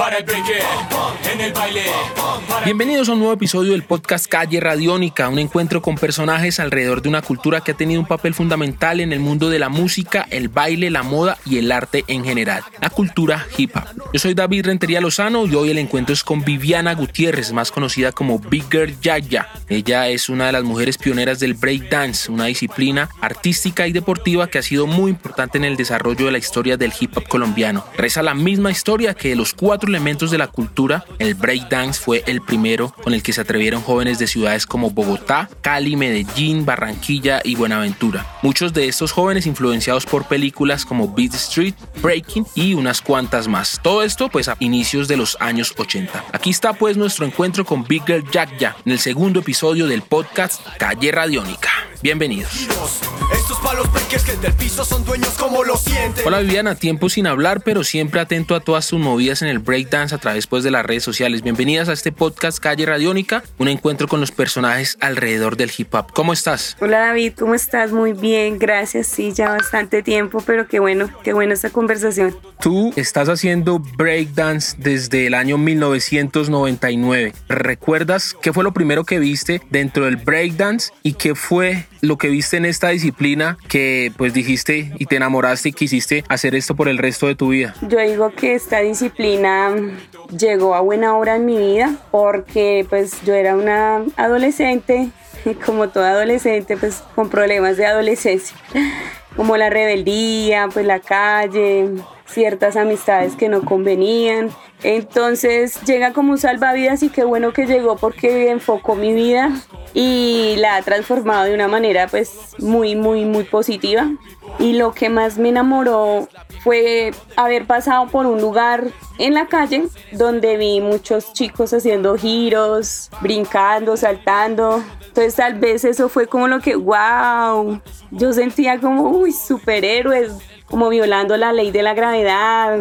Para el breaker, en el baile. Bienvenidos a un nuevo episodio del podcast Calle Radiónica, un encuentro con personajes alrededor de una cultura que ha tenido un papel fundamental en el mundo de la música, el baile, la moda y el arte en general, la cultura hip hop. Yo soy David Rentería Lozano y hoy el encuentro es con Viviana Gutiérrez, más conocida como Big Girl Yaya. Ella es una de las mujeres pioneras del breakdance, una disciplina artística y deportiva que ha sido muy importante en el desarrollo de la historia del hip hop colombiano. Reza la misma historia que de los cuatro elementos de la cultura, el breakdance fue el primero con el que se atrevieron jóvenes de ciudades como Bogotá, Cali, Medellín, Barranquilla y Buenaventura. Muchos de estos jóvenes influenciados por películas como Beat Street, Breaking y unas cuantas más. Todo esto pues a inicios de los años 80. Aquí está pues nuestro encuentro con Big Girl Jack Ya en el segundo episodio del podcast Calle Radiónica. Bienvenidos. Estos palos que del piso son dueños como lo sienten. Hola Viviana, tiempo sin hablar, pero siempre atento a todas tus movidas en el breakdance a través pues, de las redes sociales. Bienvenidas a este podcast Calle Radiónica, un encuentro con los personajes alrededor del hip hop. ¿Cómo estás? Hola David, ¿cómo estás? Muy bien, gracias. Sí, ya bastante tiempo, pero qué bueno, qué buena esta conversación. Tú estás haciendo breakdance desde el año 1999. ¿Recuerdas qué fue lo primero que viste dentro del breakdance y qué fue lo que viste en esta disciplina que pues dijiste y te enamoraste y quisiste hacer esto por el resto de tu vida? Yo digo que esta disciplina llegó a buena hora en mi vida porque pues yo era una adolescente, como toda adolescente pues con problemas de adolescencia, como la rebeldía, pues la calle, ciertas amistades que no convenían. Entonces llega como un salvavidas y qué bueno que llegó porque enfocó mi vida y la ha transformado de una manera pues muy, muy, muy positiva. Y lo que más me enamoró fue haber pasado por un lugar en la calle donde vi muchos chicos haciendo giros, brincando, saltando. Entonces tal vez eso fue como lo que, wow, yo sentía como, uy, superhéroes, como violando la ley de la gravedad,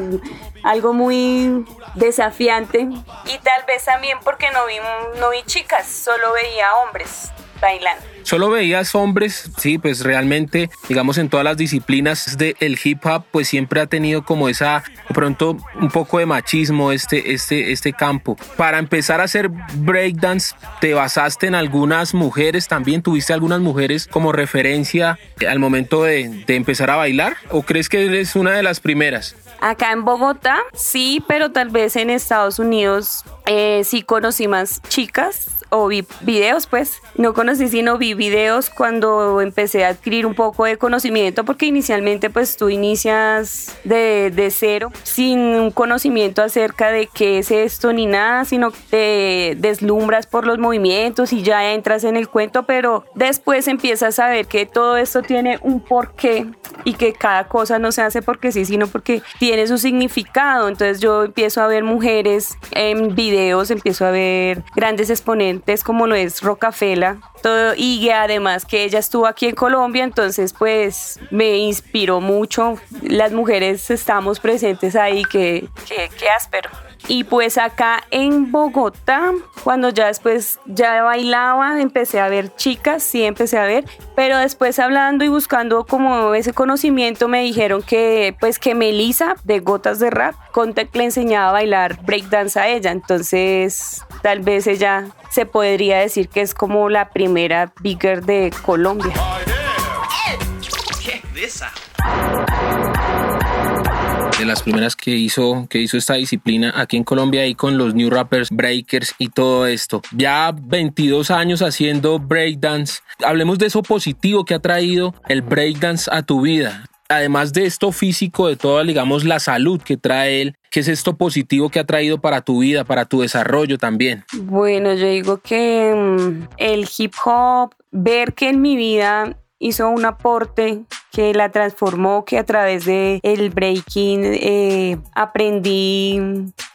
algo muy desafiante. Y tal vez también porque no vi, no vi chicas, solo veía hombres bailando. Solo veías hombres, sí, pues realmente, digamos, en todas las disciplinas del hip hop, pues siempre ha tenido como esa, de pronto, un poco de machismo este, este, este campo. Para empezar a hacer breakdance, ¿te basaste en algunas mujeres también? ¿Tuviste algunas mujeres como referencia al momento de, de empezar a bailar? ¿O crees que eres una de las primeras? Acá en Bogotá, sí, pero tal vez en Estados Unidos eh, sí conocí más chicas o vi videos, pues. No conocí, sino vi videos cuando empecé a adquirir un poco de conocimiento, porque inicialmente pues tú inicias de, de cero, sin un conocimiento acerca de qué es esto ni nada, sino te deslumbras por los movimientos y ya entras en el cuento, pero después empiezas a ver que todo esto tiene un porqué y que cada cosa no se hace porque sí, sino porque tiene su significado. Entonces yo empiezo a ver mujeres en videos, empiezo a ver grandes exponentes como lo es Rocafela, todo, y además que ella estuvo aquí en Colombia, entonces pues me inspiró mucho. Las mujeres estamos presentes ahí, que, que, que áspero. Y pues acá en Bogotá, cuando ya después ya bailaba, empecé a ver chicas, sí empecé a ver, pero después hablando y buscando como ese conocimiento me dijeron que pues que Melissa de Gotas de Rap, Contact le enseñaba a bailar breakdance a ella, entonces tal vez ella se podría decir que es como la primera bigger de Colombia. De las primeras que hizo, que hizo esta disciplina aquí en Colombia y con los New Rappers, Breakers y todo esto. Ya 22 años haciendo breakdance. Hablemos de eso positivo que ha traído el breakdance a tu vida. Además de esto físico, de toda, digamos, la salud que trae él, ¿qué es esto positivo que ha traído para tu vida, para tu desarrollo también? Bueno, yo digo que mm, el hip hop, ver que en mi vida hizo un aporte que la transformó, que a través de el breaking eh, aprendí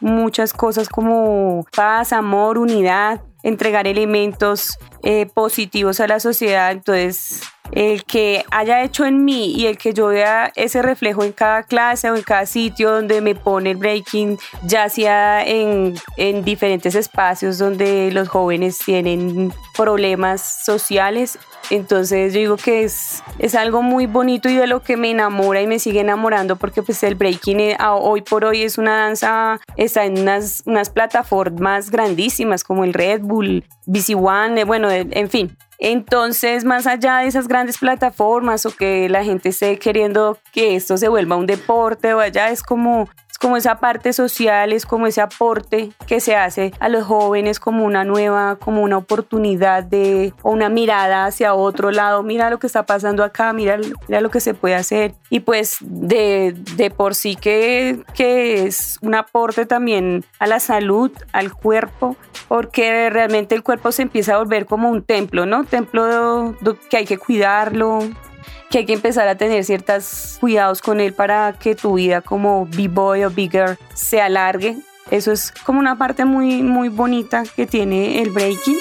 muchas cosas como paz, amor, unidad, entregar elementos eh, positivos a la sociedad. Entonces, el que haya hecho en mí y el que yo vea ese reflejo en cada clase o en cada sitio donde me pone el breaking, ya sea en, en diferentes espacios donde los jóvenes tienen problemas sociales entonces digo que es, es algo muy bonito y de lo que me enamora y me sigue enamorando porque pues el breaking eh, hoy por hoy es una danza, está en unas, unas plataformas grandísimas como el Red Bull, BC One, eh, bueno, en fin. Entonces, más allá de esas grandes plataformas o que la gente esté queriendo que esto se vuelva un deporte o allá, es como como esa parte social, es como ese aporte que se hace a los jóvenes como una nueva, como una oportunidad de, o una mirada hacia otro lado, mira lo que está pasando acá, mira, mira lo que se puede hacer. Y pues de, de por sí que, que es un aporte también a la salud, al cuerpo, porque realmente el cuerpo se empieza a volver como un templo, ¿no? Templo que hay que cuidarlo, que hay que empezar a tener ciertos cuidados con él para que tu vida como B-boy o bigger se alargue. Eso es como una parte muy, muy bonita que tiene el breaking.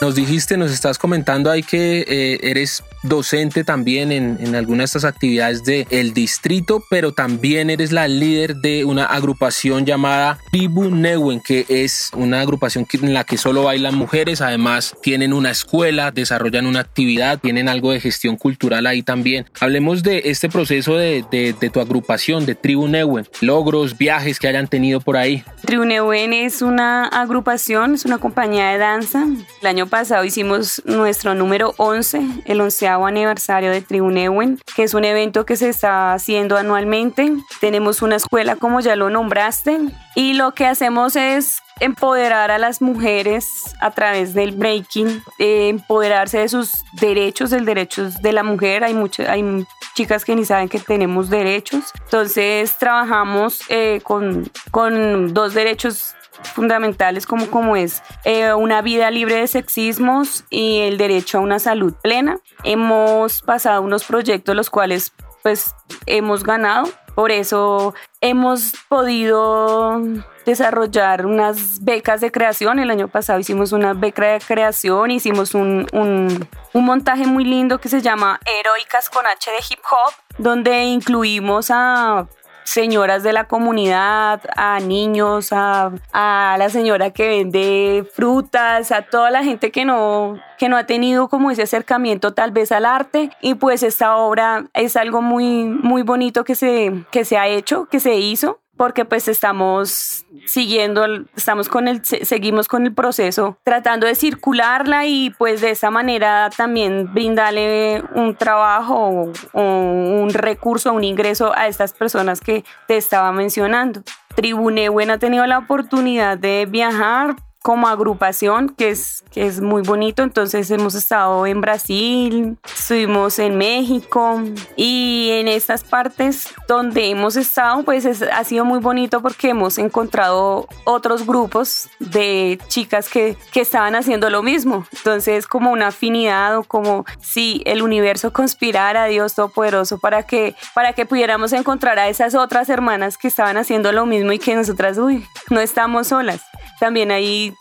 Nos dijiste, nos estás comentando ahí que eh, eres docente también en, en de estas actividades del el distrito, pero también eres la líder de una agrupación llamada Tribu Newen, que es una agrupación en la que solo bailan mujeres, además tienen una escuela, desarrollan una actividad, tienen algo de gestión cultural ahí también. Hablemos de este proceso de, de, de tu agrupación, de Tribu Newen, logros, viajes que hayan tenido por ahí. Tribu Newen es una agrupación, es una compañía de danza. El año pasado hicimos nuestro número 11, el 11 aniversario de Tribunewen, que es un evento que se está haciendo anualmente. Tenemos una escuela, como ya lo nombraste, y lo que hacemos es empoderar a las mujeres a través del breaking, eh, empoderarse de sus derechos, del derechos de la mujer. Hay muchas, hay chicas que ni saben que tenemos derechos. Entonces trabajamos eh, con, con dos derechos fundamentales como, como es eh, una vida libre de sexismos y el derecho a una salud plena. Hemos pasado unos proyectos los cuales pues hemos ganado, por eso hemos podido desarrollar unas becas de creación. El año pasado hicimos una beca de creación, hicimos un, un, un montaje muy lindo que se llama Heroicas con H de Hip Hop, donde incluimos a señoras de la comunidad, a niños, a, la señora que vende frutas, a toda la gente que no, que no ha tenido como ese acercamiento tal vez al arte. Y pues esta obra es algo muy, muy bonito que se, que se ha hecho, que se hizo porque pues estamos siguiendo, estamos con el, seguimos con el proceso, tratando de circularla y pues de esa manera también brindarle un trabajo o un recurso, un ingreso a estas personas que te estaba mencionando. Tribune Buena ha tenido la oportunidad de viajar como agrupación, que es, que es muy bonito. Entonces hemos estado en Brasil, estuvimos en México y en estas partes donde hemos estado, pues ha sido muy bonito porque hemos encontrado otros grupos de chicas que, que estaban haciendo lo mismo. Entonces como una afinidad o como si el universo conspirara a Dios Todopoderoso para que, para que pudiéramos encontrar a esas otras hermanas que estaban haciendo lo mismo y que nosotras, uy, no estamos solas. También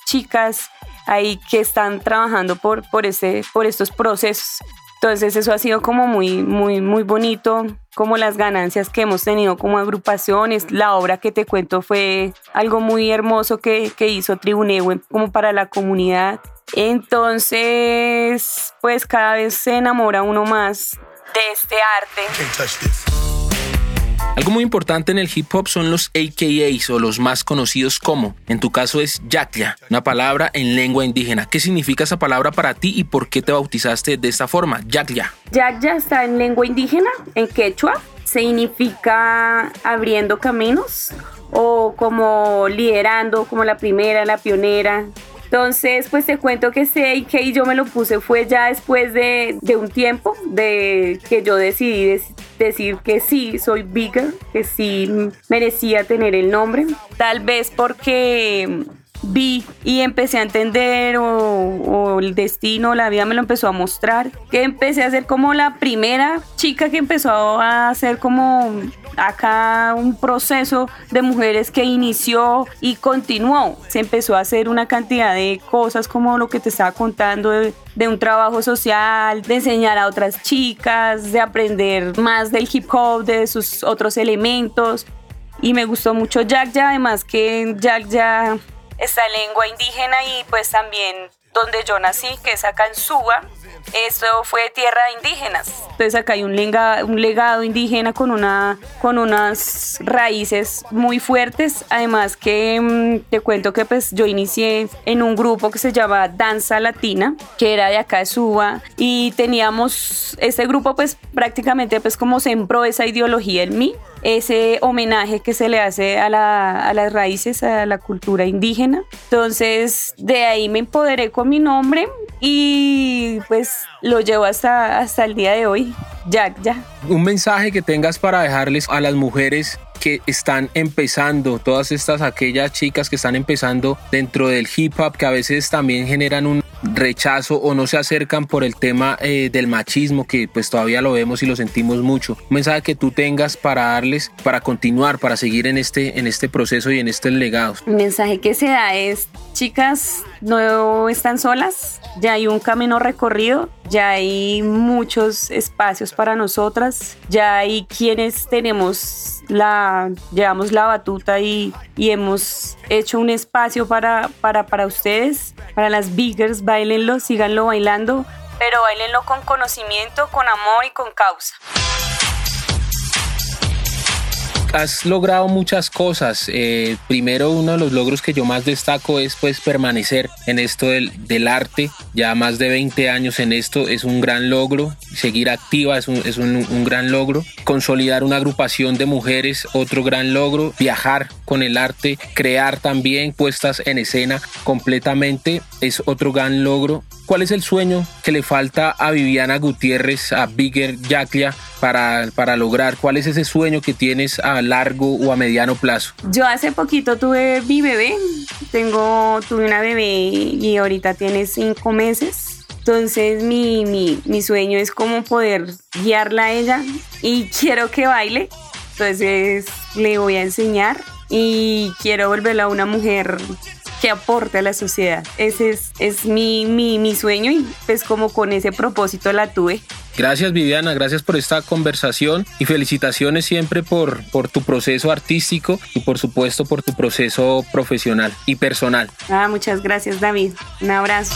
chicas ahí que están trabajando por, por, ese, por estos procesos. Entonces eso ha sido como muy, muy, muy bonito, como las ganancias que hemos tenido como agrupaciones. La obra que te cuento fue algo muy hermoso que, que hizo Tribunewe como para la comunidad. Entonces, pues cada vez se enamora uno más de este arte. Algo muy importante en el hip hop son los AKAs o los más conocidos como, en tu caso es Yakya, una palabra en lengua indígena. ¿Qué significa esa palabra para ti y por qué te bautizaste de esta forma? Yakya. Yakya está en lengua indígena, en quechua, significa abriendo caminos o como liderando, como la primera, la pionera, entonces, pues te cuento que ese que yo me lo puse fue ya después de, de un tiempo de que yo decidí decir que sí, soy bigger, que sí merecía tener el nombre. Tal vez porque vi y empecé a entender o, el destino, la vida me lo empezó a mostrar, que empecé a ser como la primera chica que empezó a hacer como acá un proceso de mujeres que inició y continuó. Se empezó a hacer una cantidad de cosas como lo que te estaba contando de, de un trabajo social, de enseñar a otras chicas, de aprender más del hip hop, de sus otros elementos. Y me gustó mucho Jack Ya, además que Jack Ya esta lengua indígena y pues también donde yo nací, que es acá en Suba, esto fue tierra de indígenas. Entonces acá hay un, legado, un legado indígena con, una, con unas raíces muy fuertes. Además que mm, te cuento que pues yo inicié en un grupo que se llama Danza Latina, que era de acá de Suba. Y teníamos, este grupo pues prácticamente pues como sembró esa ideología en mí ese homenaje que se le hace a, la, a, las raíces, a la cultura indígena. Entonces, de ahí me empoderé con mi nombre y pues lo llevo hasta, hasta el día de hoy. Ya, ya. Un mensaje que tengas para dejarles a las mujeres que están empezando, todas estas aquellas chicas que están empezando dentro del hip hop, que a veces también generan un rechazo o no se acercan por el tema eh, del machismo que pues todavía lo vemos y lo sentimos mucho. Un mensaje que tú tengas para darles, para continuar, para seguir en este, en este proceso y en estos legados. Un mensaje que se da es, chicas, no están solas, ya hay un camino recorrido, ya hay muchos espacios para nosotras, ya hay quienes tenemos la, llevamos la batuta y, y hemos hecho un espacio para, para, para ustedes, para las biggers, bailenlo, síganlo bailando, pero bailenlo con conocimiento, con amor y con causa has logrado muchas cosas. Eh, primero, uno de los logros que yo más destaco es pues permanecer en esto del, del, arte. Ya más de 20 años en esto es un gran logro. Seguir activa es, un, es un, un, gran logro. Consolidar una agrupación de mujeres, otro gran logro. Viajar con el arte, crear también puestas en escena completamente es otro gran logro. ¿Cuál es el sueño que le falta a Viviana Gutiérrez, a Bigger Jaclia para, para lograr? ¿Cuál es ese sueño que tienes a largo o a mediano plazo? Yo hace poquito tuve mi bebé, tengo, tuve una bebé y ahorita tiene cinco meses. Entonces mi, mi, mi sueño es como poder guiarla a ella y quiero que baile. Entonces le voy a enseñar y quiero volverla una mujer que aporte a la sociedad. Ese es, es mi, mi, mi sueño y pues como con ese propósito la tuve. Gracias Viviana, gracias por esta conversación y felicitaciones siempre por, por tu proceso artístico y por supuesto por tu proceso profesional y personal. Ah, muchas gracias David. Un abrazo.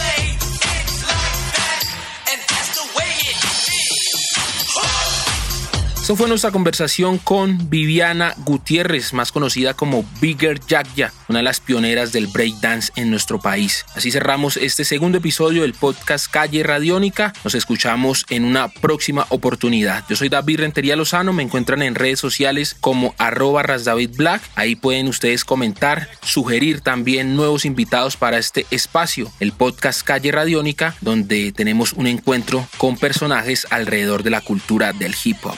Eso fue nuestra conversación con Viviana Gutiérrez, más conocida como Bigger Jackya, una de las pioneras del breakdance en nuestro país. Así cerramos este segundo episodio del podcast Calle Radiónica. Nos escuchamos en una próxima oportunidad. Yo soy David Rentería Lozano, me encuentran en redes sociales como arroba rasdavidblack. Ahí pueden ustedes comentar, sugerir también nuevos invitados para este espacio, el podcast Calle Radiónica, donde tenemos un encuentro con personajes alrededor de la cultura del hip hop.